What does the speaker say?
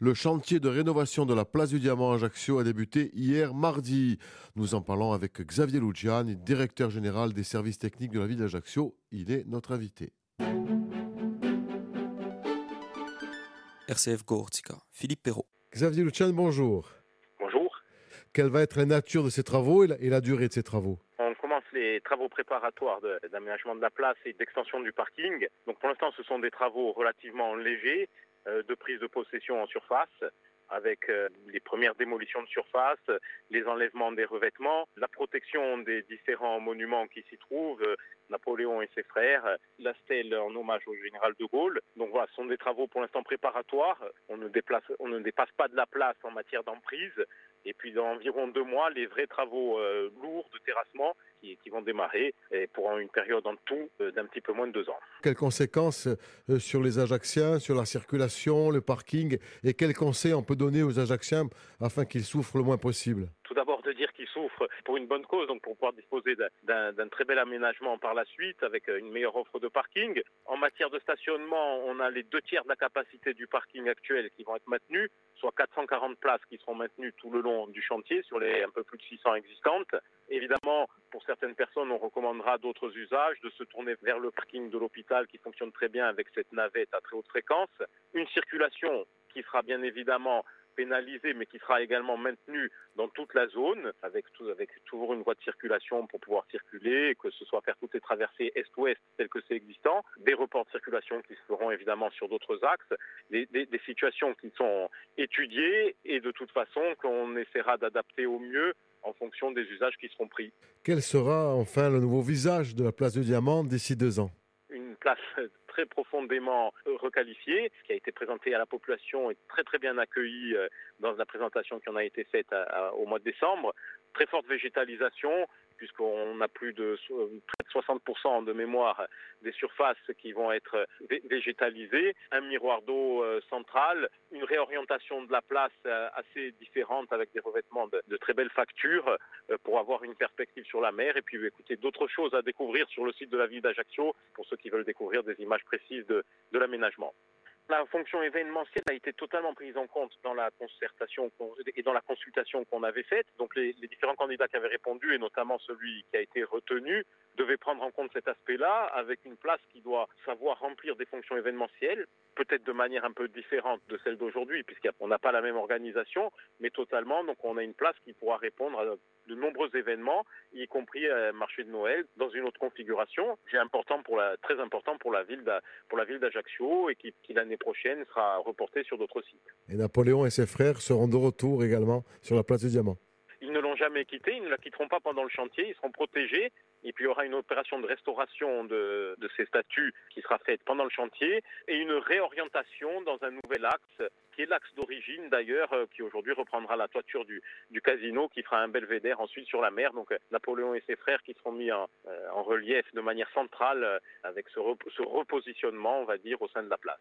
Le chantier de rénovation de la place du Diamant Ajaccio a débuté hier mardi. Nous en parlons avec Xavier Luciani, directeur général des services techniques de la ville d'Ajaccio. Il est notre invité. RCF Gortica, Philippe Perrault. Xavier Luciani, bonjour. Bonjour. Quelle va être la nature de ces travaux et la, et la durée de ces travaux? On commence les travaux préparatoires d'aménagement de, la place et d'extension du parking. Donc pour l'instant, ce sont des travaux relativement légers de prise de possession en surface avec euh, les premières démolitions de surface, les enlèvements des revêtements, la protection des différents monuments qui s'y trouvent, euh, Napoléon et ses frères, euh, la stèle en hommage au général de Gaulle. Donc voilà, ce sont des travaux pour l'instant préparatoires. On ne, déplace, on ne dépasse pas de la place en matière d'emprise. Et puis dans environ deux mois, les vrais travaux euh, lourds de terrassement qui, qui vont démarrer et pour une période en tout euh, d'un petit peu moins de deux ans. Quelles conséquences euh, sur les Ajacciens, sur la circulation, le parking et quels conseils on peut donner aux Ajacciens afin qu'ils souffrent le moins possible? Tout pour une bonne cause, donc pour pouvoir disposer d'un- très bel aménagement par la suite avec une meilleure offre de parking. En matière de stationnement, on a les deux tiers de la capacité du parking actuel qui vont être maintenus, soit 440 places qui seront maintenues tout le long du chantier sur les un peu plus de 600 existantes. Évidemment, pour certaines personnes, on recommandera d'autres usages, de se tourner vers le parking de l'hôpital qui fonctionne très bien avec cette navette à très haute fréquence. Une circulation qui sera bien évidemment pénalisée, mais qui sera également maintenue dans toute la zone, avec, tout- avec toujours une voie de circulation pour pouvoir circuler, que ce soit faire toutes les traversées est-ouest telles que c'est existant, des reports de circulation qui se feront évidemment sur d'autres axes, des, des- des situations qui sont étudiées et de toute façon qu'on essaiera d'adapter au mieux en fonction des usages qui seront pris. Quel sera enfin le nouveau visage de la place du Diamant d'ici deux ans? Une place très profondément euh, requalifiée, qui a été présentée à la population et très très bien accueillie euh, dans la présentation qui en a été faite à- au mois de décembre. Très forte végétalisation, puisqu'on a plus de euh, près de 60% de mémoire des surfaces qui vont être euh, vé- végétalisées, un miroir d'eau euh, central, une réorientation de la place assez différente avec des revêtements de, très belles factures pour avoir une perspective sur la mer et puis écoutez d'autres choses à découvrir sur le site de la ville d'Ajaccio pour ceux qui veulent découvrir des images précises de l'aménagement. La fonction événementielle a été totalement prise en compte dans la concertation et dans la consultation qu'on avait faite. Donc les, les différents candidats qui avaient répondu, et notamment celui qui a été retenu, devaient prendre en compte cet aspect-là, avec une place qui doit savoir remplir des fonctions événementielles, peut-être de manière un peu différente de celle d'aujourd'hui, puisqu'on n'a pas la même organisation, mais totalement. Donc on a une place qui pourra répondre à de nombreux événements, y compris un marché de Noël, dans une autre configuration. C'est important très important pour la ville d'Ajaccio et qui, qui l'année prochaine sera reporté sur d'autres sites. Et Napoléon et ses frères seront de retour également sur la place du Diamant. Jamais quitté, ils ne la quitteront pas pendant le chantier, ils seront protégés. Et puis il y aura une opération de restauration de, ces statues qui sera faite pendant le chantier et une réorientation dans un nouvel axe, qui est l'axe d'origine d'ailleurs, euh, qui aujourd'hui reprendra la toiture du, casino, qui fera un belvédère ensuite sur la mer. Donc euh, Napoléon et ses frères qui seront mis en, euh, relief de manière centrale avec ce, ce repositionnement, on va dire, au sein de la place.